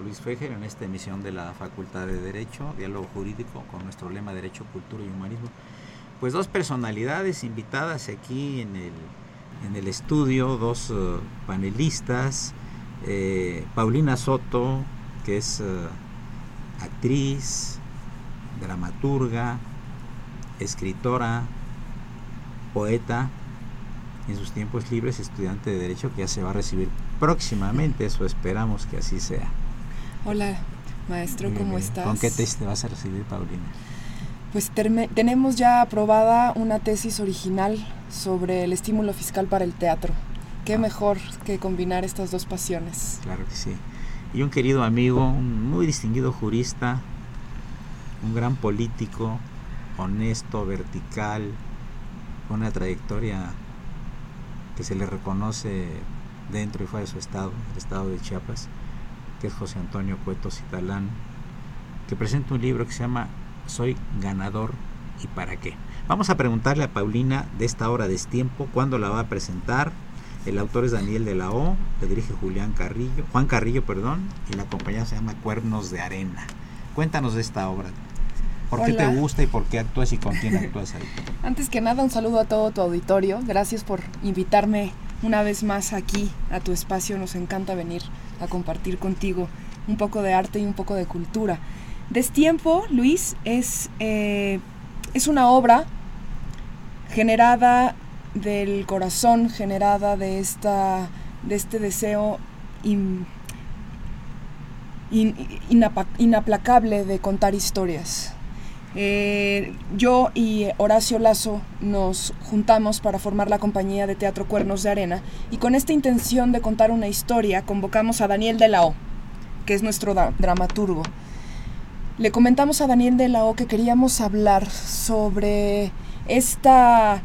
Luis Fejer en esta emisión de la Facultad de Derecho, Diálogo Jurídico, con nuestro lema Derecho, Cultura y Humanismo. Pues dos personalidades invitadas aquí en el, en el estudio, dos uh, panelistas. Eh, Paulina Soto, que es uh, actriz, dramaturga, escritora, poeta, en sus tiempos libres estudiante de Derecho que ya se va a recibir próximamente, eso esperamos que así sea. Hola, maestro, ¿cómo bien. estás? ¿Con qué tesis te vas a recibir, Paulina? Pues tenemos ya aprobada una tesis original sobre el estímulo fiscal para el teatro. Qué Ah. mejor que combinar estas dos pasiones. Claro que sí. Y un querido amigo, un muy distinguido jurista, un gran político, honesto, vertical, con una trayectoria que se le reconoce dentro y fuera de su estado, el estado de Chiapas, que es José Antonio Cueto Citalán, que presenta un libro que se llama Soy ganador y para qué. Vamos a preguntarle a Paulina de esta hora de tiempo cuándo la va a presentar. El autor es Daniel de la O, le dirige Julián Carrillo, Juan Carrillo, perdón, y la compañía se llama Cuernos de Arena. Cuéntanos de esta obra. ¿Por qué te gusta y por qué actúas y con quién actúas ahí? Antes que nada, un saludo a todo tu auditorio. Gracias por invitarme una vez más aquí a tu espacio. Nos encanta venir a compartir contigo un poco de arte y un poco de cultura. Destiempo, Luis, es, eh, es una obra generada del corazón, generada de, esta, de este deseo in- inaplacable de contar historias. Eh, yo y Horacio Lazo nos juntamos para formar la compañía de teatro Cuernos de Arena y con esta intención de contar una historia convocamos a Daniel de la que es nuestro dramaturgo. Le comentamos a Daniel de la que queríamos hablar sobre esta,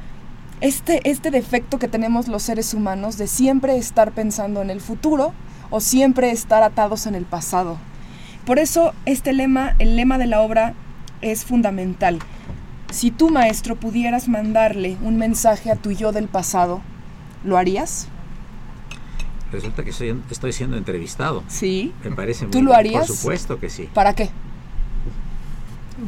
este, este defecto que tenemos los seres humanos de siempre estar pensando en el futuro o siempre estar atados en el pasado. Por eso este lema, el lema de la obra es fundamental. Si tú, maestro, pudieras mandarle un mensaje a tu yo del pasado, ¿lo harías? Resulta que soy- estoy siendo entrevistado. Sí. Me parece muy ¿Tú lo bien. harías? Por supuesto que sí. ¿Para qué?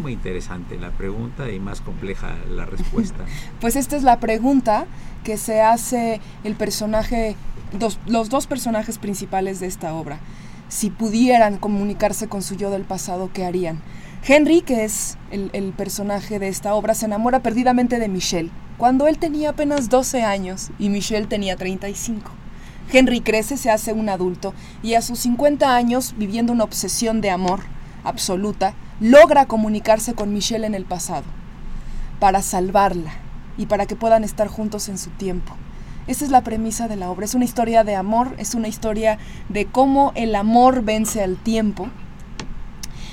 Muy interesante la pregunta y más compleja la respuesta. pues esta es la pregunta que se hace el personaje, los dos personajes principales de esta obra. Si pudieran comunicarse con su yo del pasado, ¿qué harían? Henry, que es el, personaje de esta obra, se enamora perdidamente de Michelle, cuando él tenía apenas 12 años y Michelle tenía 35. Henry crece, se hace un adulto y a sus 50 años, viviendo una obsesión de amor absoluta, logra comunicarse con Michelle en el pasado, para salvarla y para que puedan estar juntos en su tiempo. Esa es la premisa de la obra. Es una historia de amor, es una historia de cómo el amor vence al tiempo,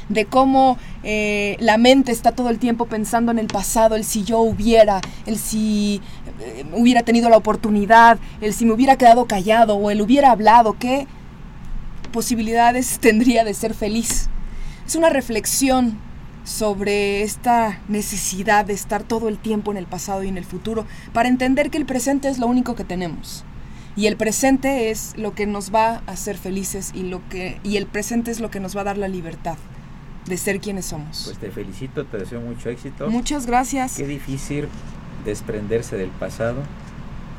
de cómo eh, la mente está todo el tiempo pensando en el pasado, el si yo hubiera, el si eh, hubiera tenido la oportunidad, el si me hubiera quedado callado o el hubiera hablado, qué posibilidades tendría de ser feliz. Es una reflexión sobre esta necesidad de estar todo el tiempo en el pasado y en el futuro para entender que el presente es lo único que tenemos. Y el presente es lo que nos va a hacer felices y, lo que, y el presente es lo que nos va a dar la libertad de ser quienes somos. Pues te felicito, te deseo mucho éxito. Muchas gracias. Qué difícil desprenderse del pasado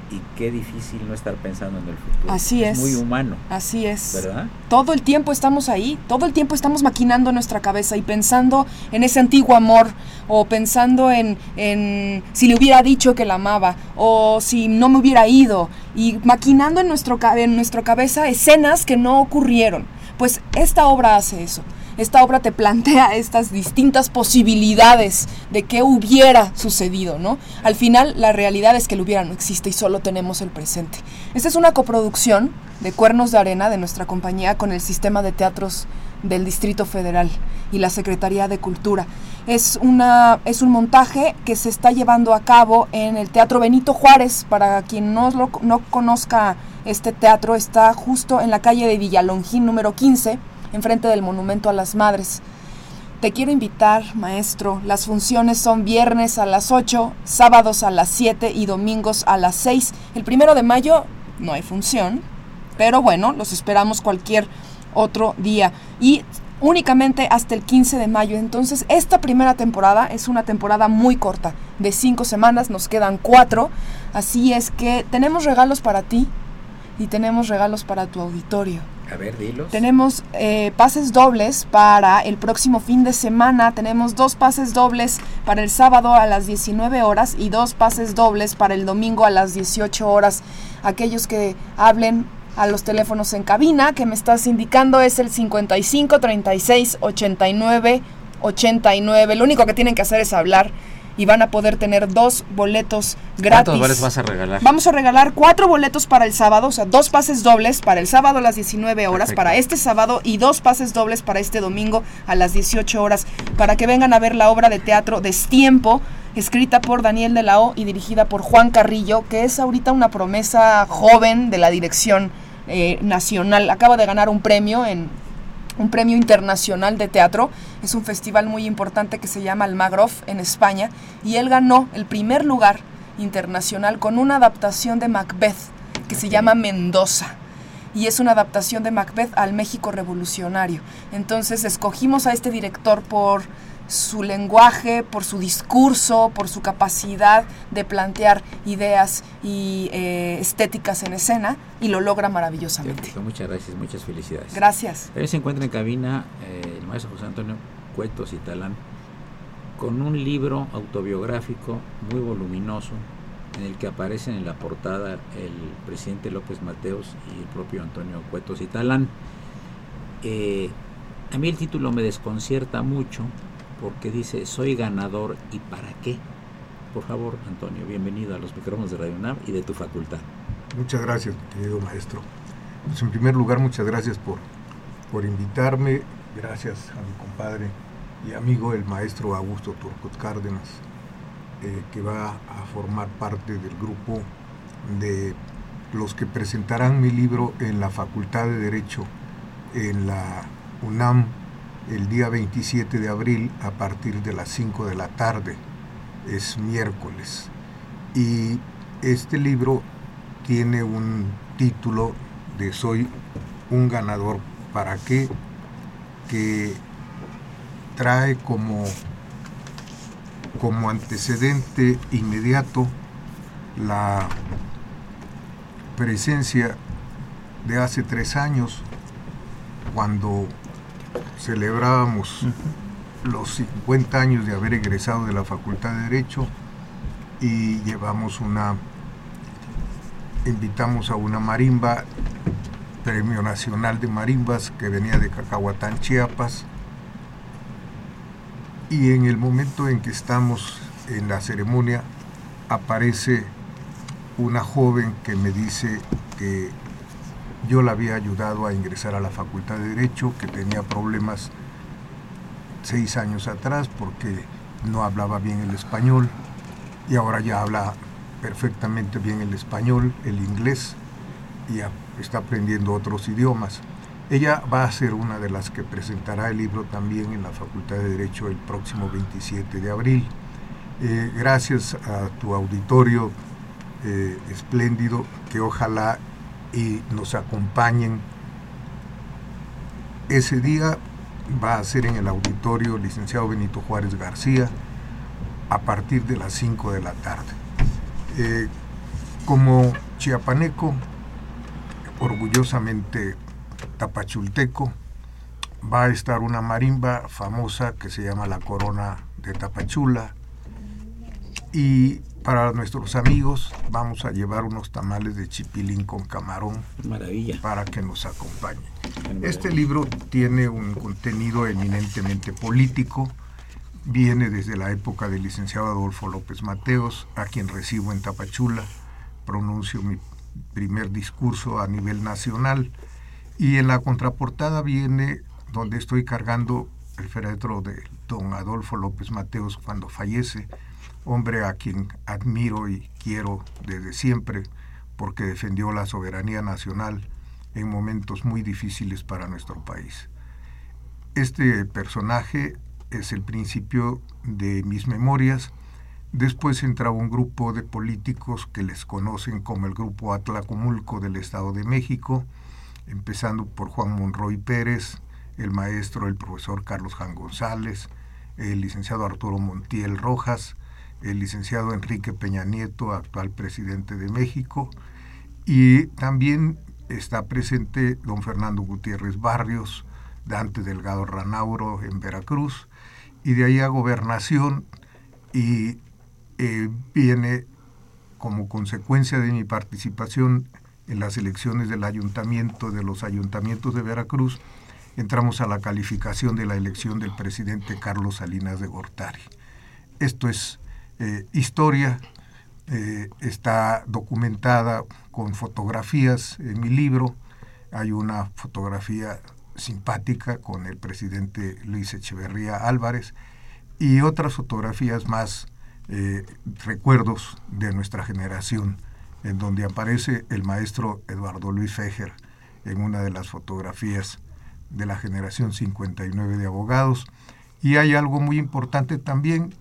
y qué difícil no estar pensando en el futuro. Así es. Es muy humano. Así es. ¿Verdad? Todo el tiempo estamos ahí, todo el tiempo estamos maquinando nuestra cabeza y pensando en ese antiguo amor o pensando en, en si le hubiera dicho que la amaba o si no me hubiera ido y maquinando en, nuestro, en nuestra cabeza escenas que no ocurrieron. Pues esta obra hace eso esta obra te plantea estas distintas posibilidades de qué hubiera sucedido, ¿no? Al final, la realidad es que el hubiera no existe y solo tenemos el presente. Esta es una coproducción de Cuernos de Arena de nuestra compañía con el Sistema de Teatros del Distrito Federal y la Secretaría de Cultura. Es, una, es un montaje que se está llevando a cabo en el Teatro Benito Juárez. Para quien no, lo, no conozca este teatro, está justo en la calle de Villalongín número 15 enfrente del Monumento a las Madres. Te quiero invitar, maestro. Las funciones son viernes a las 8, sábados a las 7 y domingos a las 6. El primero de mayo no hay función, pero bueno, los esperamos cualquier otro día. Y únicamente hasta el 15 de mayo. Entonces, esta primera temporada es una temporada muy corta, de cinco semanas, nos quedan cuatro. Así es que tenemos regalos para ti y tenemos regalos para tu auditorio. A ver, dilos. Tenemos eh, pases dobles para el próximo fin de semana. Tenemos dos pases dobles para el sábado a las 19 horas y dos pases dobles para el domingo a las 18 horas. Aquellos que hablen a los teléfonos en cabina que me estás indicando es el 55 36 89 89. Lo único que tienen que hacer es hablar y van a poder tener dos boletos gratis. ¿Cuántos boletos vas a regalar? Vamos a regalar cuatro boletos para el sábado, o sea, dos pases dobles para el sábado a las 19 horas, para este sábado y dos pases dobles para este domingo a las 18 horas, para que vengan a ver la obra de teatro Destiempo, escrita por Daniel de la O y dirigida por Juan Carrillo, que es ahorita una promesa joven de la dirección eh, nacional. Acaba de ganar un premio en un premio internacional de teatro. Es un festival muy importante que se llama Almagrof en España y él ganó el primer lugar internacional con una adaptación de Macbeth que se llama Mendoza y es una adaptación de Macbeth al México revolucionario. Entonces escogimos a este director por su lenguaje, por su discurso, por su capacidad de plantear ideas y eh, estéticas en escena y lo logra maravillosamente. muchas gracias, muchas felicidades. Gracias. También se encuentra en cabina eh, el maestro José Antonio Cuetos y Talán con un libro autobiográfico muy voluminoso en el que aparecen en la portada el presidente López Mateos y el propio Antonio Cuetos y Talán. Eh, a mí el título me desconcierta mucho porque dice, soy ganador y para qué. Por favor, Antonio, bienvenido a los micrófonos de Radio UNAM y de tu facultad. Muchas gracias, querido maestro. Pues en primer lugar, muchas gracias por, por invitarme. Gracias a mi compadre y amigo, el maestro Augusto Turcot Cárdenas, eh, que va a formar parte del grupo de los que presentarán mi libro en la Facultad de Derecho en la UNAM el día 27 de abril a partir de las 5 de la tarde. Es miércoles. Y este libro tiene un título de Soy un ganador. ¿Para qué? Que trae como como antecedente inmediato la presencia de hace tres años, cuando celebrábamos los 50 años de haber egresado de la Facultad de Derecho y llevamos una, invitamos a una marimba, Premio Nacional de Marimbas, que venía de Cacahuatán, Chiapas, y en el momento en que estamos en la ceremonia aparece una joven que me dice que yo la había ayudado a ingresar a la Facultad de Derecho, que tenía problemas seis años atrás porque no hablaba bien el español y ahora ya habla perfectamente bien el español, el inglés y está aprendiendo otros idiomas. Ella va a ser una de las que presentará el libro también en la Facultad de Derecho el próximo 27 de abril. Eh, gracias a tu auditorio eh, espléndido, que ojalá y nos acompañen. Ese día va a ser en el auditorio licenciado Benito Juárez García a partir de las 5 de la tarde. Eh, como chiapaneco, orgullosamente tapachulteco, va a estar una marimba famosa que se llama La Corona de Tapachula. Y para nuestros amigos vamos a llevar unos tamales de chipilín con camarón. Maravilla. Para que nos acompañen. Este libro tiene un contenido eminentemente político. Viene desde la época del licenciado Adolfo López Mateos, a quien recibo en Tapachula. Pronuncio mi primer discurso a nivel nacional y en la contraportada viene donde estoy cargando el féretro de don Adolfo López Mateos cuando fallece, hombre a quien admiro y quiero desde siempre porque defendió la soberanía nacional en momentos muy difíciles para nuestro país. Este personaje es el principio de mis memorias. Después entraba un grupo de políticos que les conocen como el Grupo Atlacomulco del Estado de México, empezando por Juan Monroy Pérez, el maestro, el profesor Carlos Jan González, el licenciado Arturo Montiel Rojas, el licenciado Enrique Peña Nieto, actual presidente de México, y también está presente don Fernando Gutiérrez Barrios, Dante Delgado Ranauro en Veracruz, y de ahí a gobernación, y eh, viene como consecuencia de mi participación en las elecciones del ayuntamiento, de los ayuntamientos de Veracruz, entramos a la calificación de la elección del presidente Carlos Salinas de Gortari. Esto es eh, historia, eh, está documentada con fotografías en mi libro. Hay una fotografía simpática con el presidente Luis Echeverría Álvarez y otras fotografías más, eh, recuerdos de nuestra generación en donde aparece el maestro Eduardo Luis Fejer en una de las fotografías de la generación 59 de abogados. Y hay algo muy importante también,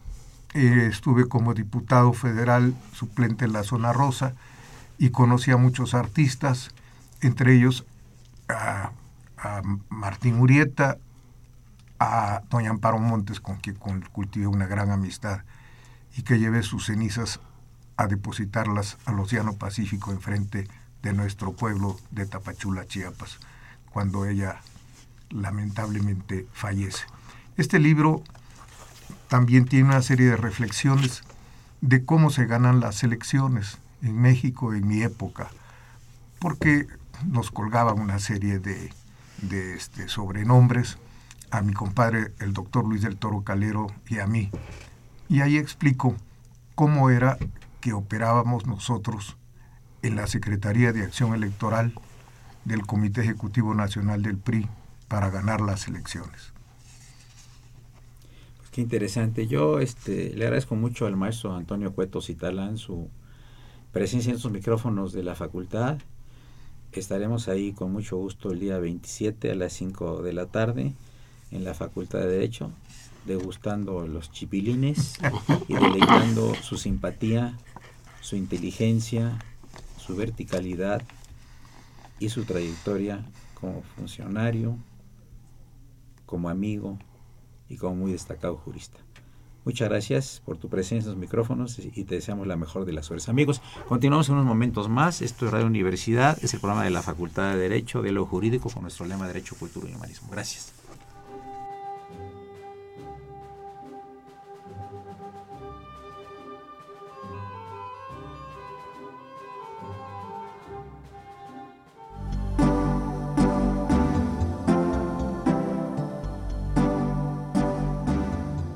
eh, estuve como diputado federal suplente en la zona rosa y conocí a muchos artistas, entre ellos a, Martín Urieta, a doña Amparo Montes, con quien cultivé una gran amistad y que llevé sus cenizas a depositarlas al Océano Pacífico enfrente de nuestro pueblo de Tapachula, Chiapas, cuando ella lamentablemente fallece. Este libro también tiene una serie de reflexiones de cómo se ganan las elecciones en México en mi época, porque nos colgaban una serie de, de este, sobrenombres a mi compadre, el doctor Luis del Toro Calero, y a mí. Y ahí explico cómo era que operábamos nosotros en la Secretaría de Acción Electoral del Comité Ejecutivo Nacional del PRI para ganar las elecciones. Qué interesante. Yo este, le agradezco mucho al maestro Antonio Cueto Citalán su presencia en sus micrófonos de la facultad. Estaremos ahí con mucho gusto el día 27 a las 5 de la tarde en la Facultad de Derecho, degustando los chipilines y deleitando su simpatía su inteligencia, su verticalidad y su trayectoria como funcionario, como amigo y como muy destacado jurista. Muchas gracias por tu presencia en los micrófonos y te deseamos la mejor de las suertes. Amigos, continuamos en unos momentos más. Esto es Radio Universidad, es el programa de la Facultad de Derecho, de lo Jurídico, con nuestro lema Derecho, Cultura y Humanismo. Gracias.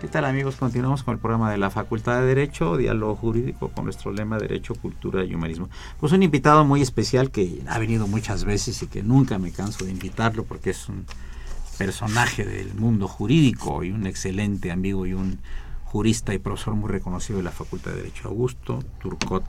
¿Qué tal amigos? Continuamos con el programa de la Facultad de Derecho, Diálogo Jurídico, con nuestro lema Derecho, Cultura y Humanismo. Pues un invitado muy especial que ha venido muchas veces y que nunca me canso de invitarlo porque es un personaje del mundo jurídico y un excelente amigo y un jurista y profesor muy reconocido de la Facultad de Derecho, Augusto Turcot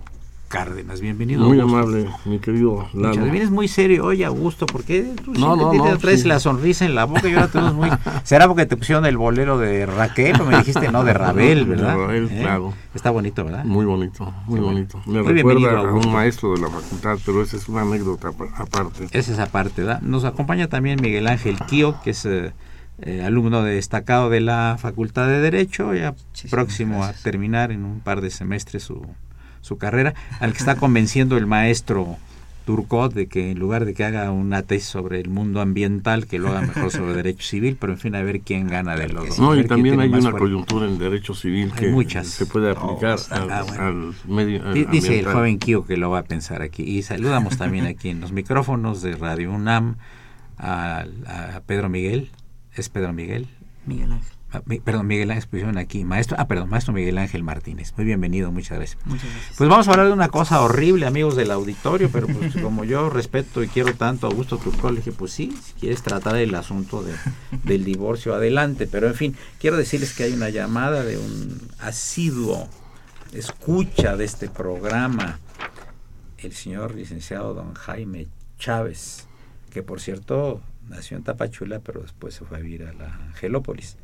Cárdenas. Bienvenido. Muy amable, mi querido Lalo. Muchas vienes muy serio hoy, Augusto, porque tú no, no, no, traes la sonrisa en la boca y ahora tenemos muy... ¿Será porque te pusieron el bolero de Raquel o me dijiste no, de Rabel, verdad? De Rabel, ¿Eh? claro. Está bonito, ¿verdad? Muy bonito, muy bonito. Me recuerda a un maestro de la facultad, pero esa es una anécdota aparte. Esa es aparte, ¿verdad? Nos acompaña también Miguel Ángel Kio, que es... Eh, eh, alumno destacado de la Facultad de Derecho, ya próximo a terminar en un par de semestres su, su carrera, al que está convenciendo el maestro Turcot de que en lugar de que haga una tesis sobre el mundo ambiental, que lo haga mejor sobre derecho civil, pero en fin, a ver quién gana de los dos. No, y también hay una coyuntura en derecho civil que se puede aplicar oh, al, medio Dice el joven Kio que lo va a pensar aquí. Y saludamos también aquí en los micrófonos de Radio UNAM a, a Pedro Miguel. ¿Es Pedro Miguel? Miguel Ángel. Ah, perdón, Miguel Ángel, pusieron aquí, maestro, ah, perdón, maestro Miguel Ángel Martínez. Muy bienvenido, muchas gracias. Muchas gracias. Pues vamos a hablar de una cosa horrible, amigos del auditorio, pero pues como yo respeto y quiero tanto a Augusto Turcol, dije, pues sí, si quieres tratar el asunto de, del divorcio, adelante. Pero en fin, quiero decirles que hay una llamada de un asiduo escucha de este programa, el señor licenciado don Jaime Chávez, que por cierto nació en Tapachula, pero después se fue a vivir a la Angelópolis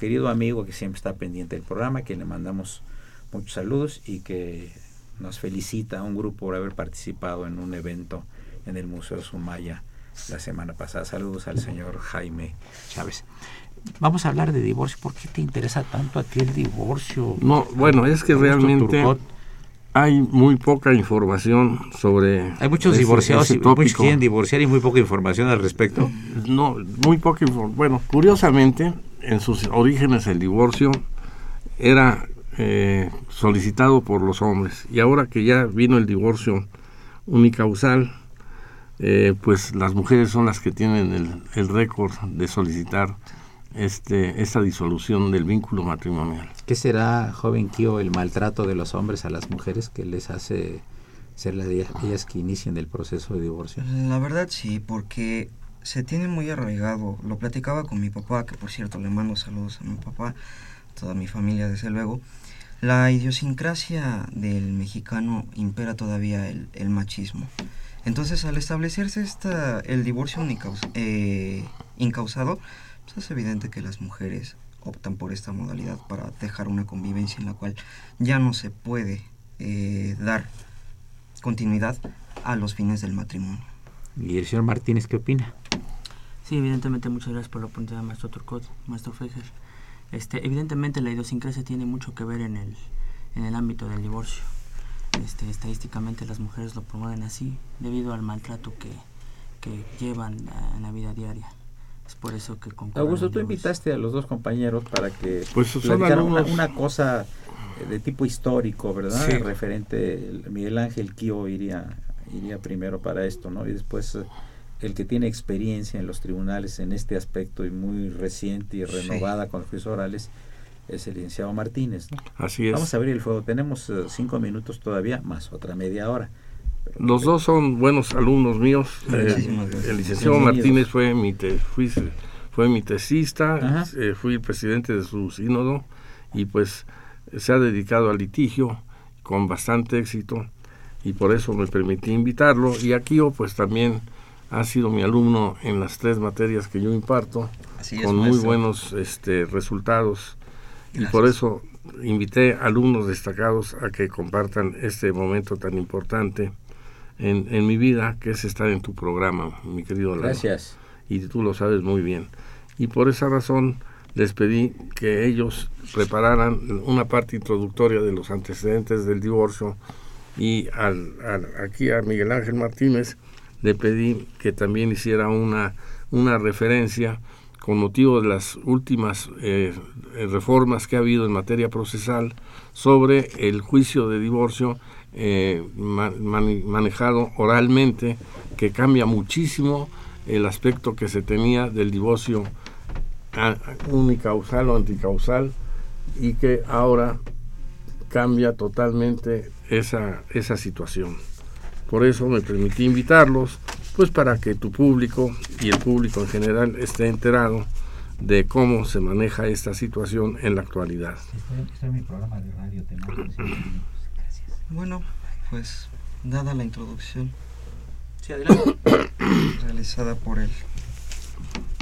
querido amigo que siempre está pendiente del programa, que le mandamos muchos saludos y que nos felicita a un grupo por haber participado en un evento en el Museo Sumaya la semana pasada. Saludos al señor Jaime Chávez. Vamos a hablar de divorcio. ¿Por qué te interesa tanto a ti el divorcio? No, bueno, es que realmente hay muy poca información sobre. Hay muchos divorciados y muchos quieren divorciar y muy poca información al respecto. No, muy poca información. Bueno, curiosamente, en sus orígenes el divorcio era eh, solicitado por los hombres y ahora que ya vino el divorcio unicausal, eh, pues las mujeres son las que tienen el, el récord de solicitar este, esta disolución del vínculo matrimonial. ¿Qué será, joven Kio, el maltrato de los hombres a las mujeres que les hace ser las ellas que inician el proceso de divorcio? La verdad sí, porque se tiene muy arraigado. Lo platicaba con mi papá, que por cierto le mando saludos a mi papá, toda mi familia desde luego. La idiosincrasia del mexicano impera todavía el, machismo. Entonces, al establecerse esta, el divorcio eh, incausado, pues, es evidente que las mujeres optan por esta modalidad para dejar una convivencia en la cual ya no se puede eh, dar continuidad a los fines del matrimonio. ¿Y el señor Martínez qué opina? Sí, evidentemente, muchas gracias por la oportunidad, maestro Turcot, maestro Fejer. Este, evidentemente la idiosincrasia tiene mucho que ver en el, en el ámbito del divorcio. Este, estadísticamente las mujeres lo promueven así debido al maltrato que, que llevan en la vida diaria por eso que Augusto, tú invitaste a los dos compañeros para que pues son una, cosa de tipo histórico, ¿verdad? Referente, Miguel Ángel Kio iría, iría primero para esto, ¿no? Y después eh, el que tiene experiencia en los tribunales en este aspecto y muy reciente y renovada con los juicios orales es el licenciado Martínez, ¿no? Así es. Vamos a abrir el fuego. Tenemos eh, cinco minutos todavía, más otra media hora. Los dos son buenos alumnos míos. el licenciado Martínez fue mi, fue mi tesista, eh, fui presidente de su sínodo y pues se ha dedicado al litigio con bastante éxito y por eso me permití invitarlo. Y aquí pues también ha sido mi alumno en las tres materias que yo imparto, con muy buenos este, resultados. Y por eso invité alumnos destacados a que compartan este momento tan importante en, en mi vida, que es estar en tu programa, mi querido Lalo. Gracias. Y tú lo sabes muy bien. Y por esa razón les pedí que ellos prepararan una parte introductoria de los antecedentes del divorcio y al, aquí a Miguel Ángel Martínez le pedí que también hiciera una, una referencia con motivo de las últimas eh, reformas que ha habido en materia procesal sobre el juicio de divorcio eh, manejado oralmente, que cambia muchísimo el aspecto que se tenía del divorcio unicausal o anticausal y que ahora cambia totalmente esa, esa situación. Por eso me permití invitarlos, pues para que tu público y el público en general esté enterado de cómo se maneja esta situación en la actualidad. Bueno, pues dada la introducción realizada por el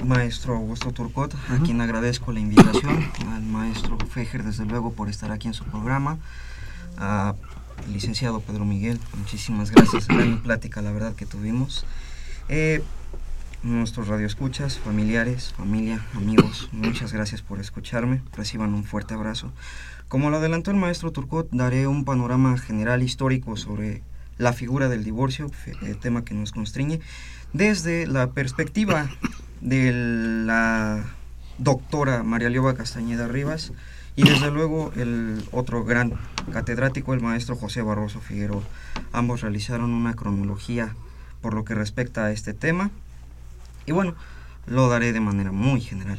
maestro Augusto Turcot, a quien agradezco la invitación, al maestro Fejer desde luego por estar aquí en su programa, licenciado Pedro Miguel, muchísimas gracias, gran plática la verdad que tuvimos. Eh, nuestros radioescuchas, familiares, familia, amigos, muchas gracias por escucharme, reciban un fuerte abrazo. Como lo adelantó el maestro Turcot, daré un panorama general histórico sobre la figura del divorcio, el tema que nos constriñe, desde la perspectiva de la doctora María Lioba Castañeda Rivas y desde luego el otro gran catedrático, el maestro José Barroso Figueroa. Ambos realizaron una cronología por lo que respecta a este tema y bueno, lo daré de manera muy general.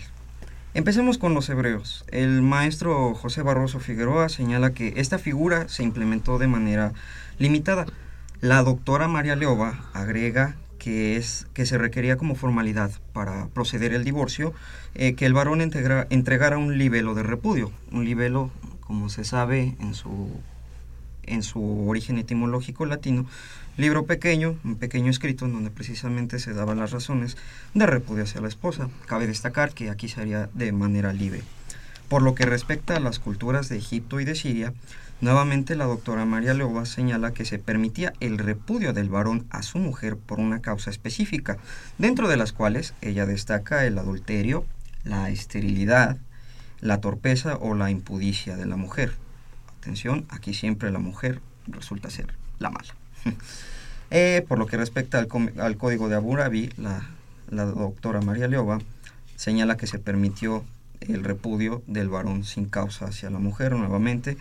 Empecemos con los hebreos. El maestro José Barroso Figueroa señala que esta figura se implementó de manera limitada. La doctora María Leoba agrega que, es, que se requería como formalidad para proceder el divorcio eh, que el varón entregara un libelo de repudio. Un libelo, como se sabe en su, en su origen etimológico latino, Libro pequeño, un pequeño escrito en donde precisamente se daban las razones de repudio hacia la esposa. Cabe destacar que aquí sería de manera libre. Por lo que respecta a las culturas de Egipto y de Siria, nuevamente la doctora María Leoba señala que se permitía el repudio del varón a su mujer por una causa específica, dentro de las cuales ella destaca el adulterio, la esterilidad, la torpeza o la impudicia de la mujer. Atención, aquí siempre la mujer resulta ser la mala. Eh, por lo que respecta al, código de Abu Dhabi, la, doctora María Leoba señala que se permitió el repudio del varón sin causa hacia la mujer nuevamente.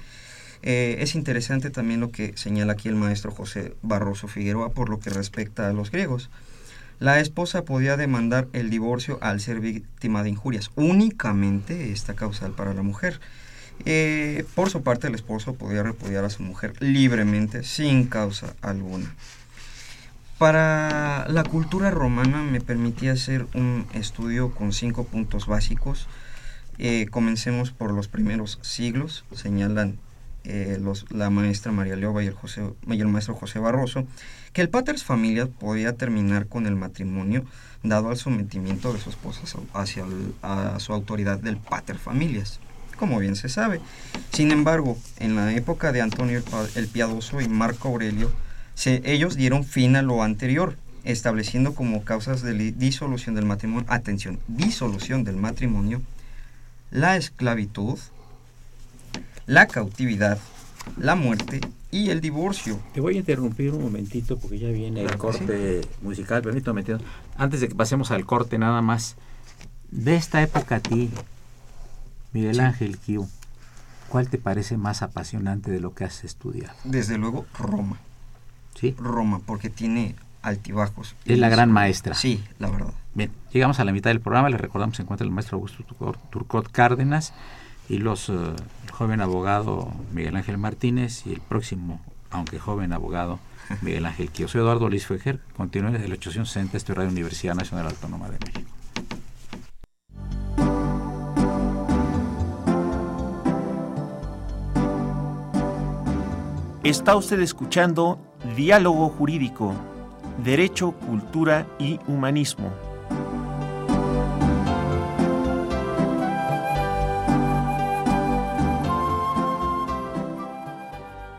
Eh, es interesante también lo que señala aquí el maestro José Barroso Figueroa por lo que respecta a los griegos. la esposa podía demandar el divorcio al ser víctima de injurias. Únicamente esta causal para la mujer. Eh, por su parte, el esposo podía repudiar a su mujer libremente, sin causa alguna. Para la cultura romana me permitía hacer un estudio con cinco puntos básicos. Eh, comencemos por los primeros siglos, señalan eh, la maestra María Leoba y el, y el maestro José Barroso, que el paters familias podía terminar con el matrimonio dado al sometimiento de su esposa hacia a su autoridad del pater familias, como bien se sabe. Sin embargo, en la época de Antonio el Piadoso y Marco Aurelio, ellos dieron fin a lo anterior, estableciendo como causas de disolución del matrimonio, atención, disolución del matrimonio, la esclavitud, la cautividad, la muerte y el divorcio. Te voy a interrumpir un momentito porque ya viene el corte musical, permítame. Antes de que pasemos al corte nada más, de esta época a ti, Miguel Ángel Q, ¿cuál te parece más apasionante de lo que has estudiado? Desde luego Roma. ¿Sí? Roma, porque tiene altibajos. Es la gran maestra. Sí, la verdad. Bien, llegamos a la mitad del programa, les recordamos se encuentra el maestro Augusto Turcot Cárdenas y los, eh, el joven abogado Miguel Ángel Martínez y el próximo, aunque joven abogado, Miguel Ángel Quío. Soy Eduardo Luis Fejer, continúe desde el 860, estoy Radio Universidad Nacional Autónoma de México. Está usted escuchando Diálogo Jurídico, Derecho, Cultura y Humanismo.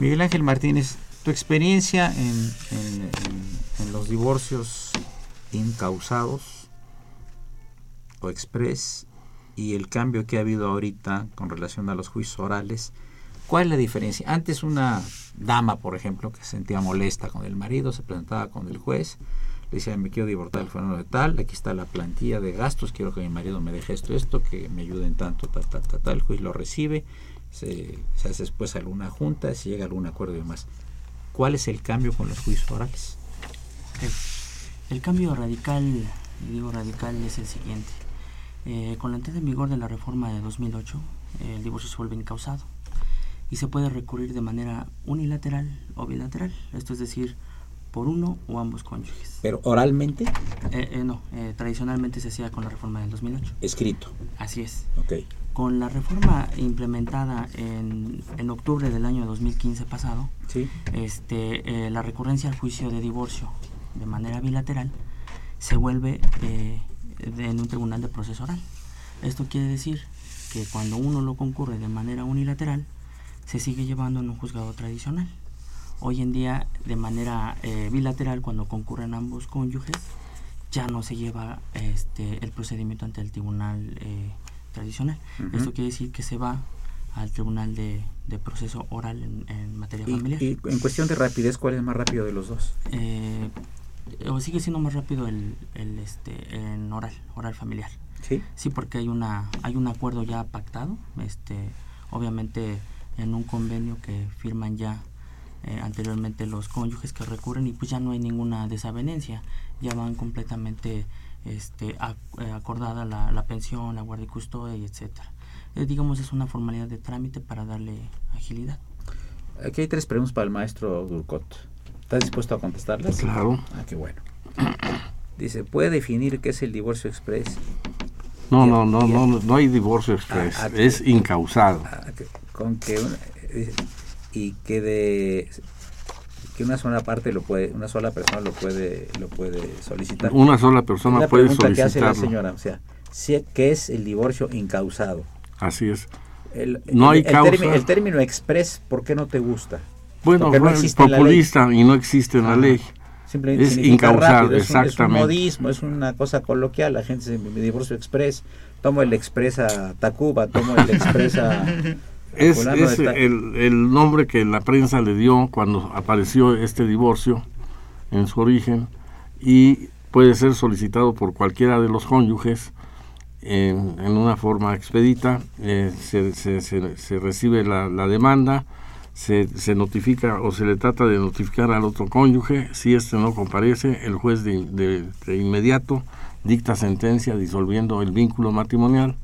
Miguel Ángel Martínez, tu experiencia en, los divorcios incausados o express y el cambio que ha habido ahorita con relación a los juicios orales, ¿cuál es la diferencia? Antes una dama, por ejemplo, que se sentía molesta con el marido, se presentaba con el juez, le decía, me quiero divorciar el fenómeno de tal, aquí está la plantilla de gastos, quiero que mi marido me deje esto, esto, que me ayuden tanto, tal, tal, tal, tal, el juez lo recibe, se, hace después alguna junta, se llega a algún acuerdo y demás. ¿Cuál es el cambio con los juicios orales? El, cambio radical, digo radical, es el siguiente. Eh, con la entrada en vigor de la reforma de 2008, el divorcio se vuelve incausado y se puede recurrir de manera unilateral o bilateral, esto es decir, por uno o ambos cónyuges. ¿Pero oralmente? Eh, eh, no, tradicionalmente se hacía con la reforma del 2008. Escrito. Así es. Ok. Con la reforma implementada en, en octubre del año 2015 pasado, este, eh, la recurrencia al juicio de divorcio de manera bilateral se vuelve eh, en un tribunal de proceso oral. Esto quiere decir que cuando uno lo concurre de manera unilateral, se sigue llevando en un juzgado tradicional. Hoy en día, de manera eh, bilateral, cuando concurren ambos cónyuges, ya no se lleva este, el procedimiento ante el tribunal tradicional. Esto quiere decir que se va al tribunal de, proceso oral en, materia familiar. Y en cuestión de rapidez, ¿cuál es más rápido de los dos? Eh, o sigue siendo más rápido el, el, este en oral, oral familiar. Sí. Sí, porque hay una hay un acuerdo ya pactado, este obviamente en un convenio que firman ya eh, anteriormente los cónyuges que recurren y pues ya no hay ninguna desavenencia, ya van completamente este, eh, acordada la, pensión, la guardia y custodia, y etcétera. Eh, digamos, es una formalidad de trámite para darle agilidad. Aquí hay tres preguntas para el maestro Durcot. ¿Estás dispuesto a contestarlas? Claro. Ah, qué bueno. Dice, ¿puede definir qué es el divorcio express? No, no, no, no, no hay divorcio express, ah, ah, es incausado. con que eh, y que de que una sola parte lo puede, una sola persona lo puede, lo puede solicitar. Una sola persona puede solicitar. que hace la señora, o sea, ¿qué es el divorcio incausado? Así es. no hay causa. el término express, ¿por qué no te gusta? Bueno, es populista y no existe en la ley. Simplemente es incausado, exactamente. Es un, modismo, es una cosa coloquial. La gente se me divorcio express, tomo el express a Tacuba, tomo el express a. es, es el, el, nombre que la prensa le dio cuando apareció este divorcio en su origen y puede ser solicitado por cualquiera de los cónyuges en, en una forma expedita. Eh, se, se, se, recibe la, la demanda se, se, notifica o se le trata de notificar al otro cónyuge. Si éste no comparece, el juez de, de, inmediato dicta sentencia disolviendo el vínculo matrimonial,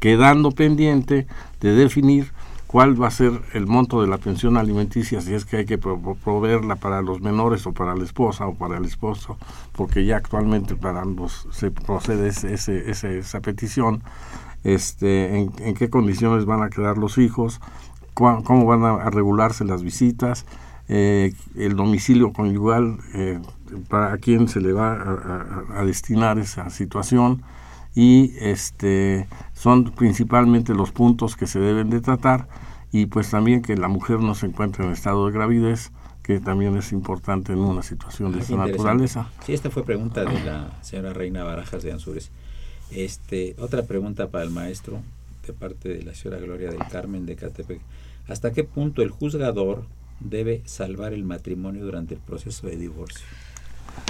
quedando pendiente de definir cuál va a ser el monto de la pensión alimenticia, si es que hay que proveerla para los menores o para la esposa o para el esposo, porque ya actualmente para ambos se procede ese, esa petición, este, en, qué condiciones van a quedar los hijos, cómo van a, regularse las visitas, eh, el domicilio conyugal, eh, para a quién se le va a, destinar esa situación y este son principalmente los puntos que se deben de tratar y pues también que la mujer no se encuentre en estado de gravidez que también es importante en una situación de esta naturaleza. Sí, esta fue pregunta de la señora Reina Barajas de Anzures. Este, otra pregunta para el maestro de parte de la señora Gloria del Carmen de Catepec. ¿Hasta qué punto el juzgador debe salvar el matrimonio durante el proceso de divorcio?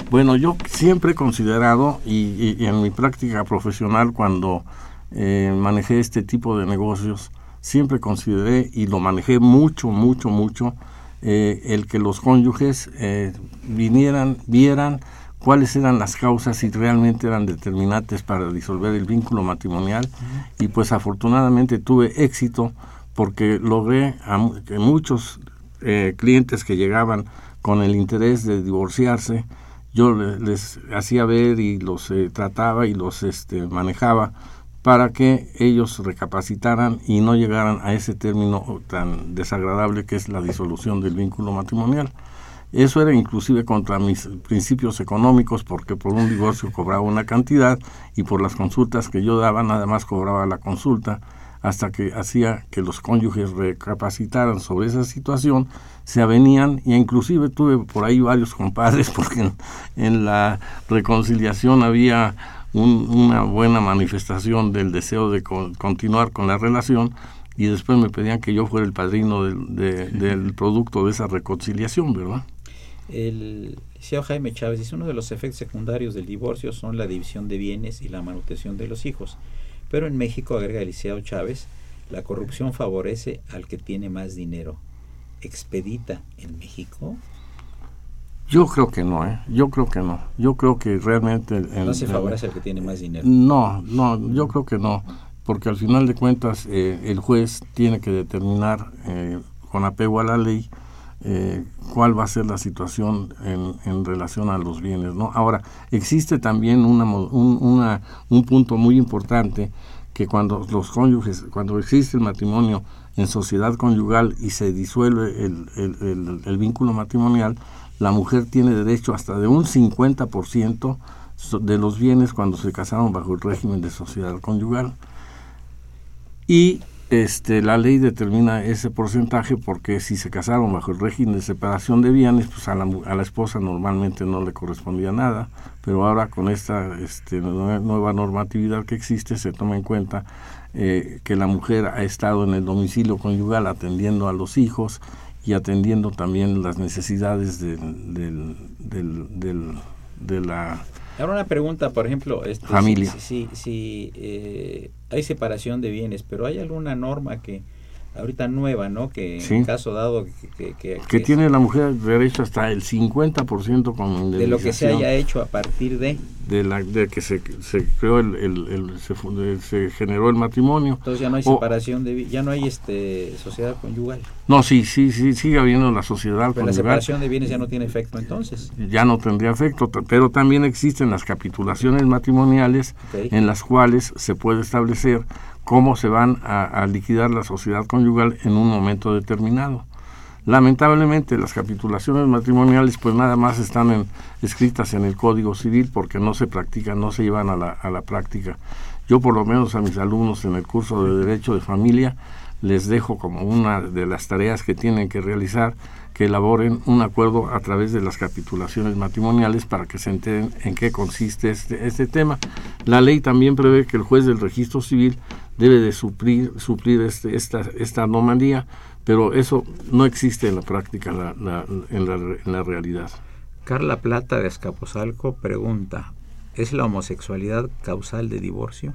Bueno, yo siempre he considerado, y, en mi práctica profesional cuando eh, manejé este tipo de negocios, siempre consideré y lo manejé mucho, mucho, mucho, eh, el que los cónyuges eh, vinieran, vieran cuáles eran las causas y realmente eran determinantes para disolver el vínculo matrimonial. Y pues afortunadamente tuve éxito porque logré a, que muchos eh, clientes que llegaban con el interés de divorciarse, yo les, hacía ver y los eh, trataba y los este, manejaba para que ellos recapacitaran y no llegaran a ese término tan desagradable que es la disolución del vínculo matrimonial. Eso era inclusive contra mis principios económicos porque por un divorcio cobraba una cantidad y por las consultas que yo daba nada más cobraba la consulta hasta que hacía que los cónyuges recapacitaran sobre esa situación, se avenían y inclusive tuve por ahí varios compadres porque en, la reconciliación había una buena manifestación del deseo de continuar con la relación y después me pedían que yo fuera el padrino del producto de esa reconciliación, ¿verdad? El liceo Jaime Chávez dice, uno de los efectos secundarios del divorcio son la división de bienes y la manutención de los hijos. Pero en México, agrega Eliseo Chávez, la corrupción favorece al que tiene más dinero. ¿Expedita en México? Yo creo que no, ¿eh? Yo creo que no. Yo creo que realmente... ¿No se favorece al que tiene más dinero? No, no, yo creo que no. Porque al final de cuentas eh, el juez tiene que determinar eh, con apego a la ley eh, cuál va a ser la situación en, en, relación a los bienes. ¿no? Ahora, existe también una, un, una, un punto muy importante que cuando los cónyuges, cuando existe el matrimonio en sociedad conyugal y se disuelve el, el, el, vínculo matrimonial, la mujer tiene derecho hasta de un 50% de los bienes cuando se casaron bajo el régimen de sociedad conyugal. Y este, la ley determina ese porcentaje porque si se casaron bajo el régimen de separación de bienes, pues a la, a la esposa normalmente no le correspondía nada, pero ahora con esta este, nueva normatividad que existe se toma en cuenta eh, que la mujer ha estado en el domicilio conyugal atendiendo a los hijos y atendiendo también las necesidades del, del, del, de la Ahora una pregunta, por ejemplo, este, familia. Si, si, eh, hay separación de bienes, pero hay alguna norma que ahorita nueva, ¿no? Que en caso dado que... Que, tiene la mujer derecho hasta el 50% con De lo que se haya hecho a partir de... De, la, de que se, se creó el, el, se, se, generó el matrimonio. Entonces ya no hay separación de... ya no hay este sociedad conyugal. No, sí, sí, sí, sigue habiendo la sociedad pero la separación de bienes ya no tiene efecto entonces. Ya no tendría efecto, pero también existen las capitulaciones matrimoniales en las cuales se puede establecer cómo se van a, liquidar la sociedad conyugal en un momento determinado. Lamentablemente las capitulaciones matrimoniales pues nada más están escritas en el Código Civil porque no se practican, no se llevan a la, a la práctica. Yo por lo menos a mis alumnos en el curso de Derecho de Familia les dejo como una de las tareas que tienen que realizar que elaboren un acuerdo a través de las capitulaciones matrimoniales para que se enteren en qué consiste este, este tema. La ley también prevé que el juez del registro civil debe de suplir, suplir este, esta, esta anomalía, pero eso no existe en la práctica, en, la, en la realidad. Carla Plata de Escaposalco pregunta, ¿es la homosexualidad causal de divorcio?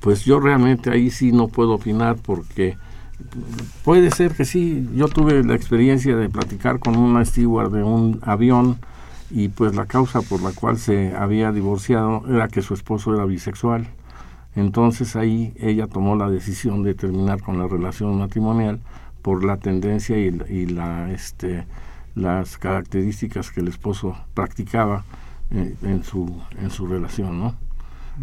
Pues yo realmente ahí sí no puedo opinar porque puede ser que sí. Yo tuve la experiencia de platicar con una steward de un avión y pues la causa por la cual se había divorciado era que su esposo era bisexual. Entonces ahí ella tomó la decisión de terminar con la relación matrimonial por la tendencia y, y la este las características que el esposo practicaba eh, en su en su relación, ¿no?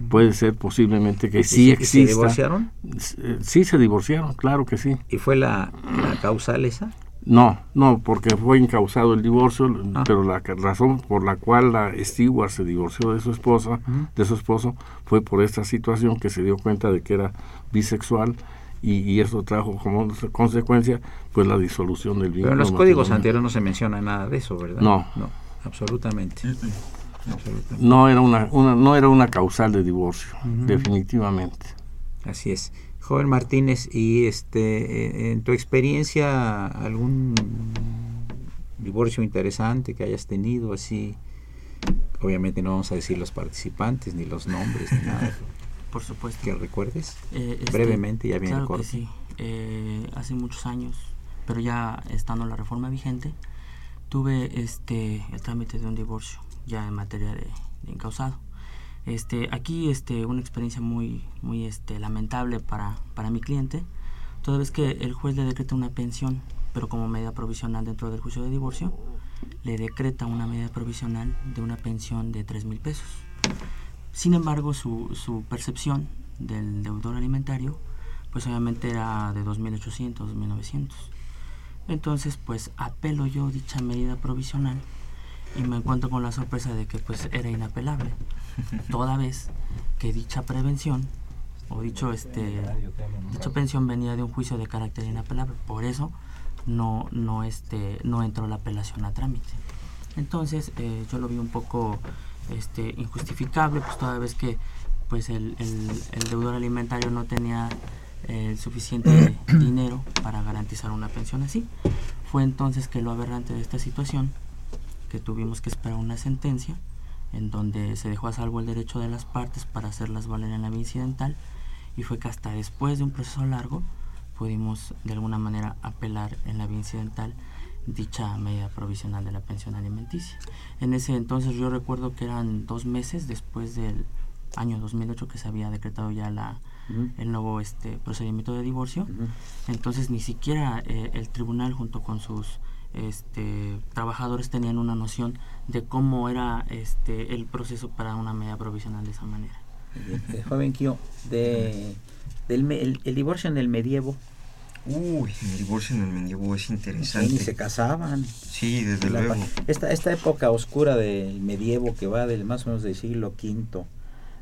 puede ser posiblemente que sí exista. ¿Se divorciaron? Eh, sí, se divorciaron, claro que sí. ¿Y fue la, la causal esa? No, no, porque fue incausado el divorcio, ah. pero la razón por la cual la Stewart se divorció de su esposa, de su esposo, fue por esta situación que se dio cuenta de que era bisexual y, eso trajo como consecuencia pues la disolución del vínculo. Pero en los códigos anteriores no se menciona nada de eso, ¿verdad? No, no, absolutamente. No era una, no era una causal de divorcio, definitivamente. Así es. Joven Martínez, y este, eh, en tu experiencia, algún divorcio interesante que hayas tenido así, obviamente no vamos a decir los participantes ni los nombres ni nada. Por supuesto. Que recuerdes eh, este, brevemente, ya viene claro sí. Eh, hace muchos años, pero ya estando la reforma vigente, tuve este el trámite de un divorcio ya en materia de, incausado. Este, aquí este, una experiencia muy, muy este, lamentable para, mi cliente, toda vez que el juez le decreta una pensión, pero como medida provisional dentro del juicio de divorcio, le decreta una medida provisional de una pensión de 3 mil pesos. Sin embargo, su, su percepción del deudor alimentario, pues obviamente era de 2.800, 2.900. Entonces, pues apelo yo dicha medida provisional y me encuentro con la sorpresa de que pues era inapelable, toda vez que dicha prevención o dicho este dicha pensión venía de un juicio de carácter inapelable, por eso no no este no entró la apelación a trámite. Entonces eh, yo lo vi un poco este injustificable, pues toda vez que pues el, el, deudor alimentario no tenía el suficiente dinero para garantizar una pensión así. Fue entonces que lo aberrante de esta situación que tuvimos que esperar una sentencia en donde se dejó a salvo el derecho de las partes para hacerlas valer en la vía incidental y fue que hasta después de un proceso largo pudimos de alguna manera apelar en la vía incidental dicha medida provisional de la pensión alimenticia. En ese entonces yo recuerdo que eran dos meses después del año 2008 que se había decretado ya la, el nuevo este procedimiento de divorcio. Entonces ni siquiera eh, el tribunal junto con sus este, trabajadores tenían una noción de cómo era este, el proceso para una medida provisional de esa manera. Eh, joven Kio, de, del, el, divorcio en el medievo. Uy, el divorcio en el medievo es interesante. y se casaban. Sí, desde luego. Esta, esta época oscura del medievo que va del más o menos del siglo V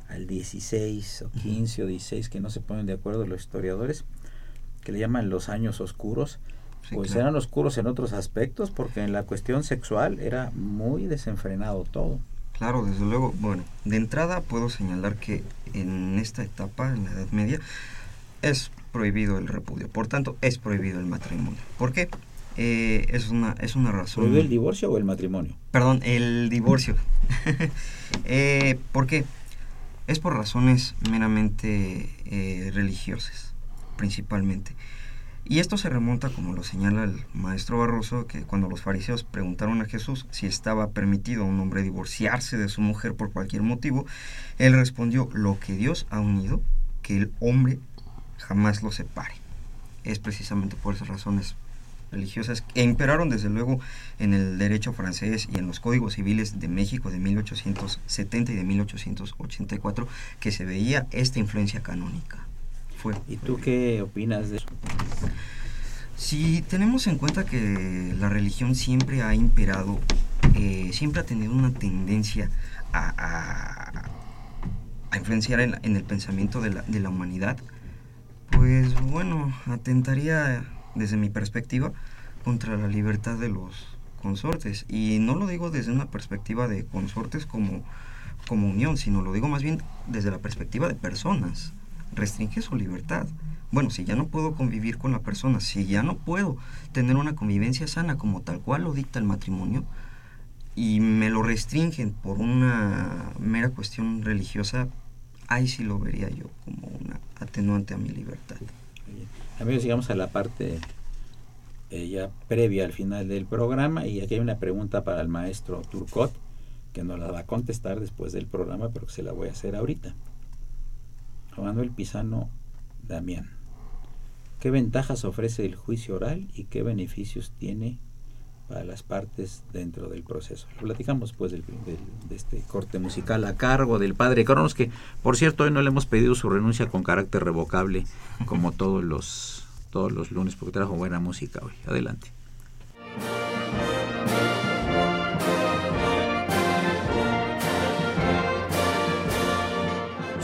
al XVI o XV o XVI, que no se ponen de acuerdo los historiadores, que le llaman los años oscuros, pues eran oscuros en otros aspectos, porque en la cuestión sexual era muy desenfrenado todo. Claro, desde luego. Bueno, de entrada puedo señalar que en esta etapa, en la Edad Media, es prohibido el repudio. Por tanto, es prohibido el matrimonio. ¿Por qué? Eh, es, una, es una razón. ¿Prohibido el divorcio o el matrimonio? Perdón, el divorcio. eh, ¿Por qué? Es por razones meramente eh, religiosas, principalmente. Y esto se remonta, como lo señala el maestro Barroso, que cuando los fariseos preguntaron a Jesús si estaba permitido a un hombre divorciarse de su mujer por cualquier motivo, él respondió, lo que Dios ha unido, que el hombre jamás lo separe. Es precisamente por esas razones religiosas que imperaron desde luego en el derecho francés y en los códigos civiles de México de 1870 y de 1884 que se veía esta influencia canónica. ¿Y tú qué opinas de eso? Si tenemos en cuenta que la religión siempre ha imperado, eh, siempre ha tenido una tendencia a, influenciar en, el pensamiento de la, humanidad, Pues bueno, atentaría desde mi perspectiva contra la libertad de los consortes. Y no lo digo desde una perspectiva de consortes como, como unión, sino lo digo más bien desde la perspectiva de personas. Restringe su libertad. Bueno, si ya no puedo convivir con la persona, si ya no puedo tener una convivencia sana como tal cual lo dicta el matrimonio, y me lo restringen por una mera cuestión religiosa, ahí sí lo vería yo como una atenuante a mi libertad. Amigos, llegamos a la parte eh, ya previa al final del programa y aquí hay una pregunta para el maestro Turcot que nos la va a contestar después del programa, pero que se la voy a hacer ahorita. Manuel Pisano Damián. ¿Qué ventajas ofrece el juicio oral y qué beneficios tiene para las partes dentro del proceso. Lo platicamos pues del, de este corte musical a cargo del padre Cronos, que por cierto hoy no le hemos pedido su renuncia con carácter revocable como todos los, todos los lunes, porque trajo buena música hoy. Adelante.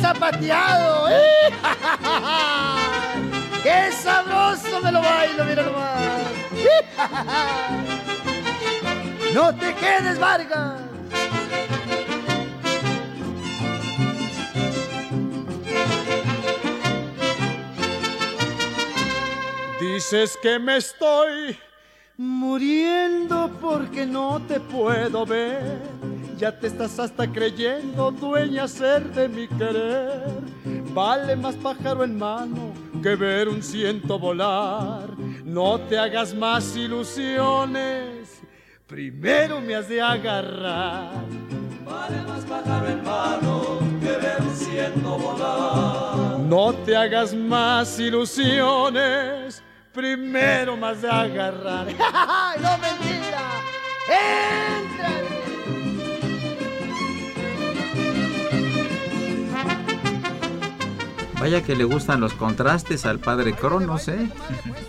Zapateado! ¿eh? ¡Qué sabroso me lo bailo, mira nomás! ¡No te quedes, Vargas! Dices que me estoy muriendo porque no te puedo ver. Ya te estás hasta creyendo dueña ser de mi querer. Vale más pájaro en mano que ver un ciento volar. No te hagas más ilusiones, primero me has de agarrar. Vale más pájaro en mano que ver un ciento volar. No te hagas más ilusiones, primero me has de agarrar. ¡No mentira! ¡Entra! Vaya que le gustan los contrastes al padre Cronos, ¿eh?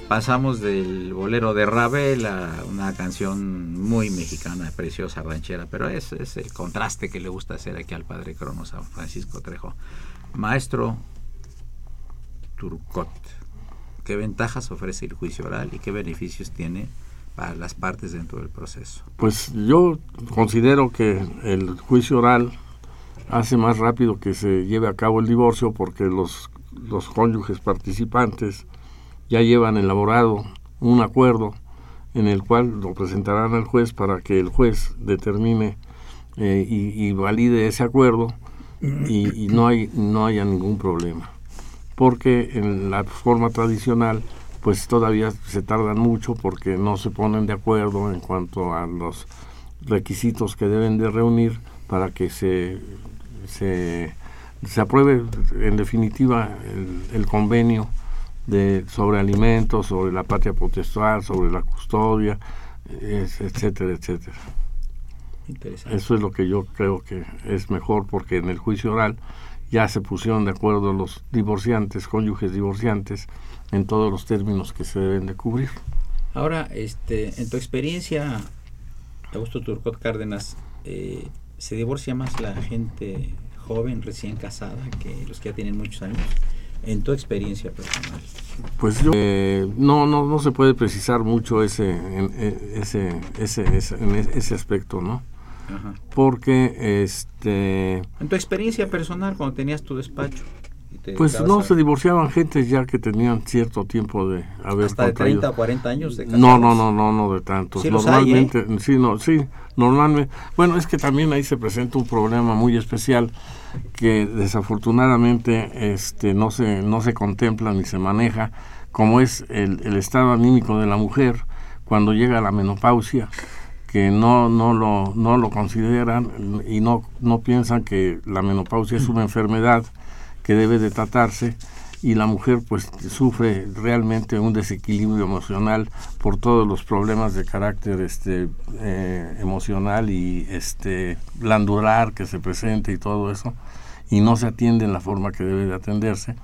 Pasamos del bolero de Ravel a una canción muy mexicana, preciosa, ranchera, pero es, es el contraste que le gusta hacer aquí al padre Cronos, a Francisco Trejo. Maestro Turcot, ¿qué ventajas ofrece el juicio oral y qué beneficios tiene para las partes dentro del proceso? Pues yo considero que el juicio oral hace más rápido que se lleve a cabo el divorcio porque los, los cónyuges participantes ya llevan elaborado un acuerdo en el cual lo presentarán al juez para que el juez determine eh, y, valide ese acuerdo y, y, no hay no haya ningún problema. Porque en la forma tradicional pues todavía se tardan mucho porque no se ponen de acuerdo en cuanto a los requisitos que deben de reunir para que se se, se apruebe en definitiva el, convenio de, sobre alimentos, sobre la patria potestad, sobre la custodia, etcétera, etcétera. Eso es lo que yo creo que es mejor porque en el juicio oral ya se pusieron de acuerdo los divorciantes, cónyuges divorciantes, en todos los términos que se deben de cubrir. Ahora, este, en tu experiencia, Augusto Turcot Cárdenas, eh, se divorcia más la gente joven, recién casada, que los que ya tienen muchos años, en tu experiencia personal. Pues yo, eh, no, no, no se puede precisar mucho ese, e, ese, ese, ese, en ese aspecto, ¿no? Porque, este... En tu experiencia personal, cuando tenías tu despacho, pues no, se divorciaban gente ya que tenían cierto tiempo de haber Hasta de 30 o 40 años de No, no, no, no, no de tantos. normalmente, ¿eh? sí, no, sí, normalmente. Bueno, es que también ahí se presenta un problema muy especial que desafortunadamente este no se no se contempla ni se maneja como es el, el estado anímico de la mujer cuando llega a la menopausia que no, no, lo, no lo consideran y no, no piensan que la menopausia es una enfermedad que debe de tratarse y la mujer pues sufre realmente un desequilibrio emocional por todos los problemas de carácter este eh, emocional y este glandular que se presenta y todo eso y no se atiende en la forma que debe de atenderse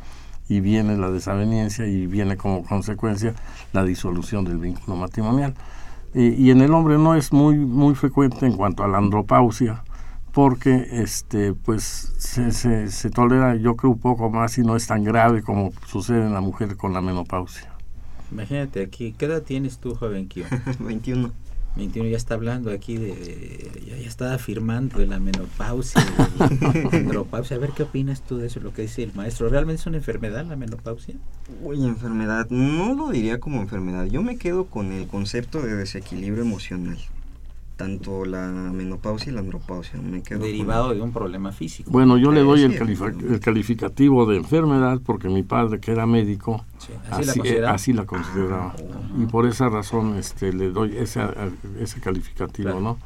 y viene la desaveniencia y viene como consecuencia la disolución del vínculo matrimonial. Y, en el hombre no es muy muy frecuente en cuanto a la andropausia porque este pues se, se, se, tolera yo creo un poco más y no es tan grave como sucede en la mujer con la menopausia. Imagínate aquí, ¿qué edad tienes tú, joven Kio? 21. 21 ya está hablando aquí de, ya, está afirmando de la menopausia, de la andropausia. A ver qué opinas tú de eso, lo que dice el maestro. ¿Realmente es una enfermedad la menopausia? Uy, enfermedad, no lo diría como enfermedad. Yo me quedo con el concepto de desequilibrio emocional tanto la menopausia y la andropausia. Me quedo Derivado de un problema físico. Bueno, yo le doy el, el, calificativo de enfermedad porque mi padre, que era médico, así, la consideraba. y por esa razón este, le doy ese, ese calificativo. ¿no?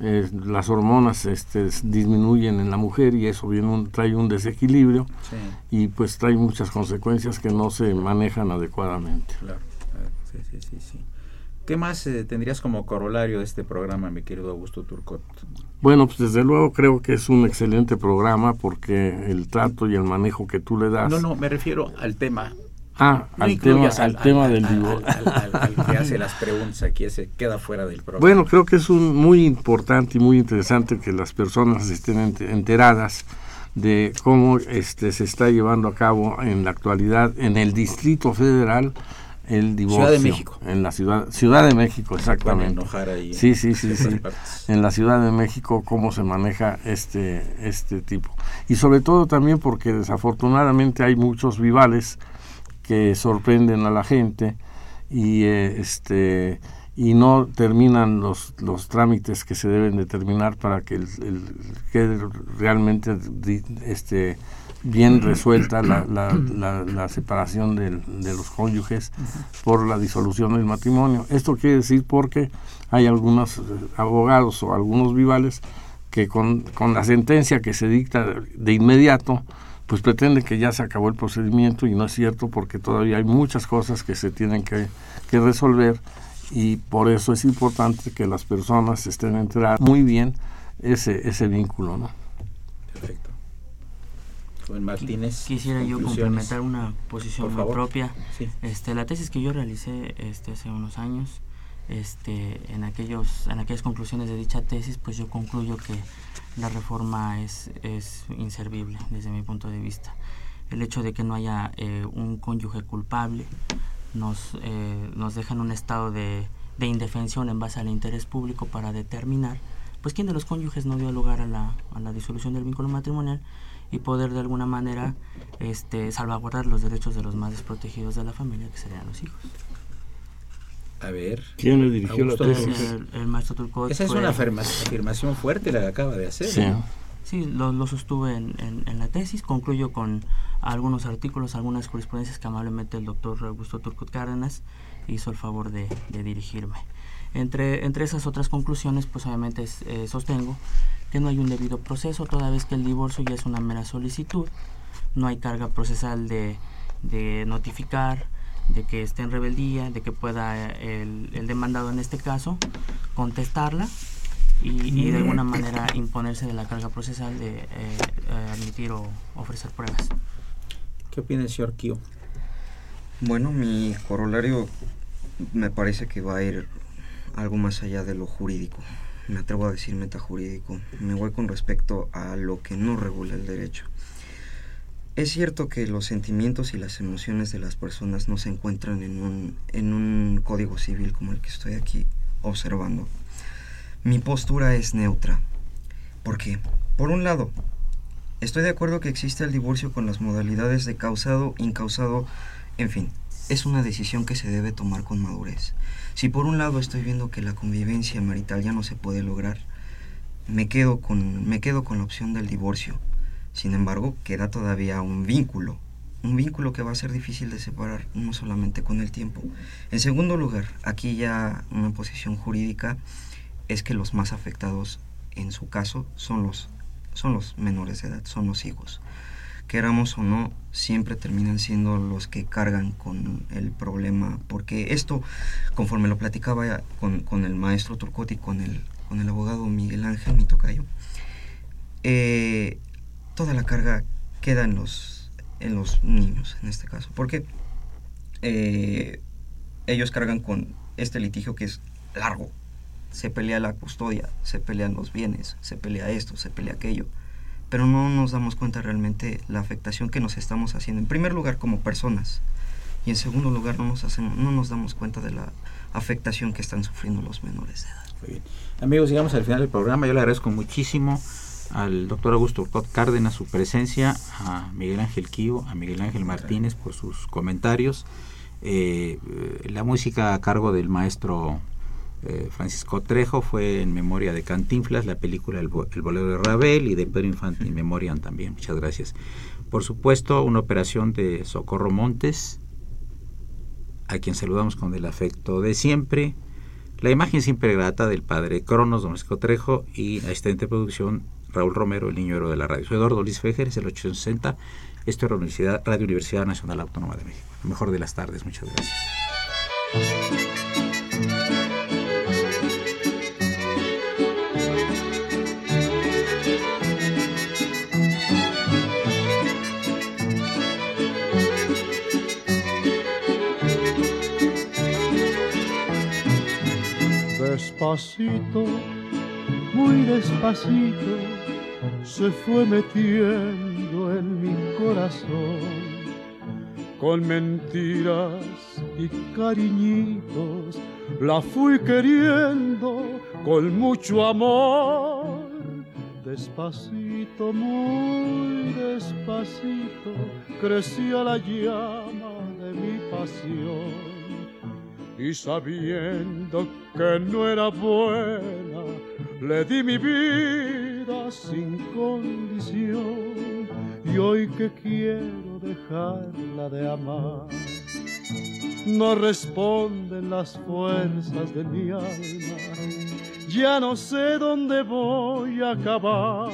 Eh, las hormonas este, disminuyen en la mujer y eso viene trae un desequilibrio y pues trae muchas consecuencias que no se manejan adecuadamente. Claro, sí, sí, sí. sí. ¿Qué más eh, tendrías como corolario de este programa, mi querido Augusto Turcot? Bueno, pues desde luego creo que es un excelente programa porque el trato y el manejo que tú le das. No, no, me refiero al tema. Ah, al, tema, al, tema del divorcio. Al, que hace las preguntas aquí, se queda fuera del programa. Bueno, creo que es un, muy importante y muy interesante que las personas estén enteradas de cómo este, se está llevando a cabo en la actualidad en el Distrito Federal el divorcio. Ciudad de México. En la ciudad, ciudad de México, exactamente. sí, sí, sí, sí. En la Ciudad de México, cómo se maneja este, este tipo. Y sobre todo también porque desafortunadamente hay muchos vivales que sorprenden a la gente y eh, este y no terminan los, los trámites que se deben de terminar para que el, el quede realmente este bien resuelta la, la, la, separación de los cónyuges por la disolución del matrimonio. Esto quiere decir porque hay algunos eh, abogados o algunos vivales que con, con la sentencia que se dicta de inmediato, pues pretende que ya se acabó el procedimiento y no es cierto porque todavía hay muchas cosas que se tienen que, que resolver y por eso es importante que las personas estén enteradas muy bien ese, ese vínculo, ¿no? Martínez. Quisiera yo complementar una posición propia. Este, la tesis que yo realicé este, hace unos años, este, en, aquellos, en aquellas conclusiones de dicha tesis, pues yo concluyo que la reforma es, es inservible desde mi punto de vista. El hecho de que no haya eh, un cónyuge culpable nos, eh, nos deja en un estado de, de indefensión en base al interés público para determinar pues quién de los cónyuges no dio lugar a la, a la disolución del vínculo matrimonial y poder de alguna manera este, salvaguardar los derechos de los más desprotegidos de la familia, que serían los hijos. A ver. ¿Quién le dirigió la tesis? El, maestro Turcot. Esa es una afirmación fuerte la que acaba de hacer. Sí, sí lo, lo, sostuve en, en, la tesis. Concluyo con algunos artículos, algunas jurisprudencias que amablemente el doctor Augusto Turcot Cárdenas hizo el favor de, de dirigirme. Entre, entre esas otras conclusiones, pues obviamente eh, sostengo que no hay un debido proceso, toda vez que el divorcio ya es una mera solicitud, no hay carga procesal de, de notificar, de que esté en rebeldía, de que pueda el, el demandado en este caso contestarla y, de alguna manera imponerse de la carga procesal de eh, eh, admitir o ofrecer pruebas. ¿Qué opina el señor Kio? Bueno, mi corolario me parece que va a ir algo más allá de lo jurídico me atrevo a decir metajurídico, me voy con respecto a lo que no regula el derecho. Es cierto que los sentimientos y las emociones de las personas no se encuentran en un, en un código civil como el que estoy aquí observando. Mi postura es neutra. porque Por un lado, estoy de acuerdo que existe el divorcio con las modalidades de causado, incausado, en fin, es una decisión que se debe tomar con madurez. Si por un lado estoy viendo que la convivencia marital ya no se puede lograr, me quedo con, me quedo con la opción del divorcio. Sin embargo, queda todavía un vínculo, un vínculo que va a ser difícil de separar, no solamente con el tiempo. En segundo lugar, aquí ya una posición jurídica, es que los más afectados en su caso son los, son los menores de edad, son los hijos. Queramos o no, siempre terminan siendo los que cargan con el problema, porque esto, conforme lo platicaba con, el maestro Turcotti, con el, con el abogado Miguel Ángel, mi tocayo, eh, toda la carga queda en los, en los niños, en este caso, porque eh, ellos cargan con este litigio que es largo, se pelea la custodia, se pelean los bienes, se pelea esto, se pelea aquello, pero no nos damos cuenta realmente la afectación que nos estamos haciendo, en primer lugar como personas, y en segundo lugar no nos, hacemos, no nos damos cuenta de la afectación que están sufriendo los menores de edad. Muy bien. Amigos, llegamos al final del programa, yo le agradezco muchísimo al doctor Augusto Urcot Cárdenas su presencia, a Miguel Ángel Quío, a Miguel Ángel Martínez por sus comentarios. Eh, la música a cargo del maestro eh, Francisco Trejo fue en memoria de Cantinflas, la película El, bolero de Ravel y de Pedro Infante en memoria también. Muchas gracias. Por supuesto, una operación de Socorro Montes, a quien saludamos con el afecto de siempre. La imagen siempre grata del padre Cronos, Doméstico Trejo y asistente de producción Raúl Romero, el niño de la radio. Soy Eduardo Luis Fejer, es el 860. Esto es la Universidad, Radio Universidad Nacional Autónoma de México. Mejor de las tardes. Muchas gracias. Despacito, muy despacito, se fue metiendo en mi corazón. Con mentiras y cariñitos la fui queriendo con mucho amor. Despacito, muy despacito, creció la llama de mi pasión y sabiendo que no era buena, le di mi vida sin condición y hoy que quiero dejarla de amar. No responden las fuerzas de mi alma, ya no sé dónde voy a acabar,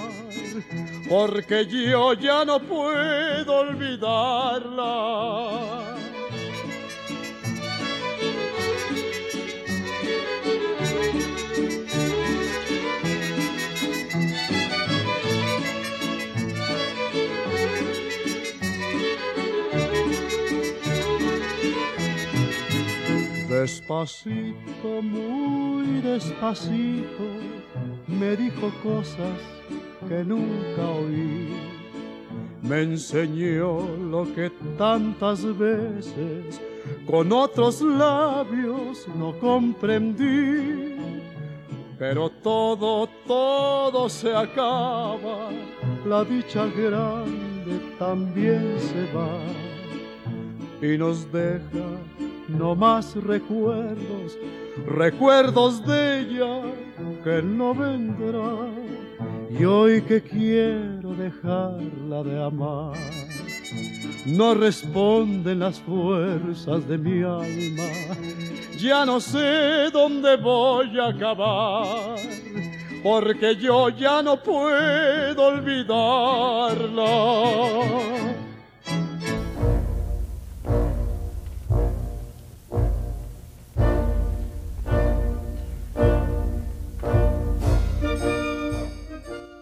porque yo ya no puedo olvidarla Despacito, muy despacito, me dijo cosas que nunca oí. Me enseñó lo que tantas veces con otros labios no comprendí. Pero todo, todo se acaba, la dicha grande también se va y nos deja no más recuerdos, recuerdos de ella que no vendrá. Y hoy que quiero dejarla de amar, no responden las fuerzas de mi alma. Ya no sé dónde voy a acabar, porque yo ya no puedo olvidarla.